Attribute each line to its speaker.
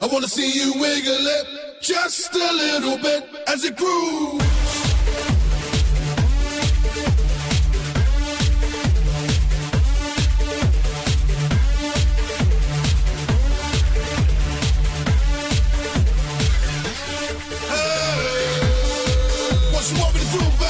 Speaker 1: I want to see you wiggle it just a little bit as it grooves. Hey, what you want me to do, baby?